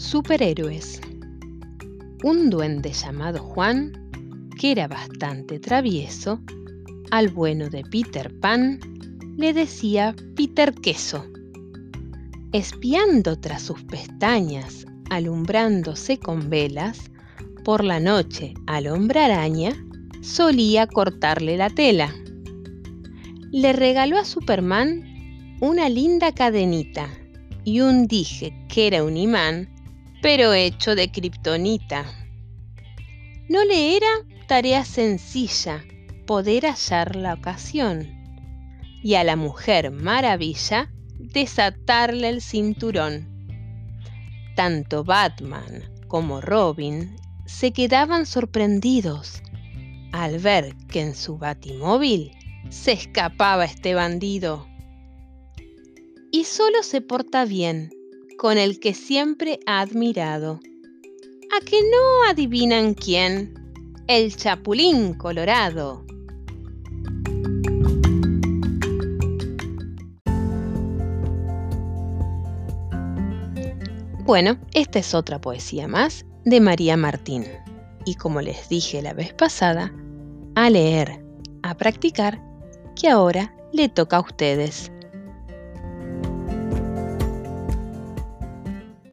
Superhéroes. Un duende llamado Juan, que era bastante travieso, al bueno de Peter Pan le decía Peter Queso. Espiando tras sus pestañas, alumbrándose con velas, por la noche al hombre araña solía cortarle la tela. Le regaló a Superman una linda cadenita y un dije que era un imán, pero hecho de kriptonita. No le era tarea sencilla poder hallar la ocasión y a la mujer maravilla desatarle el cinturón. Tanto Batman como Robin se quedaban sorprendidos al ver que en su batimóvil se escapaba este bandido y solo se porta bien con el que siempre ha admirado. ¿A que no adivinan quién? El Chapulín Colorado. Bueno, esta es otra poesía más de María Martín. Y como les dije la vez pasada, a leer, a practicar, que ahora le toca a ustedes.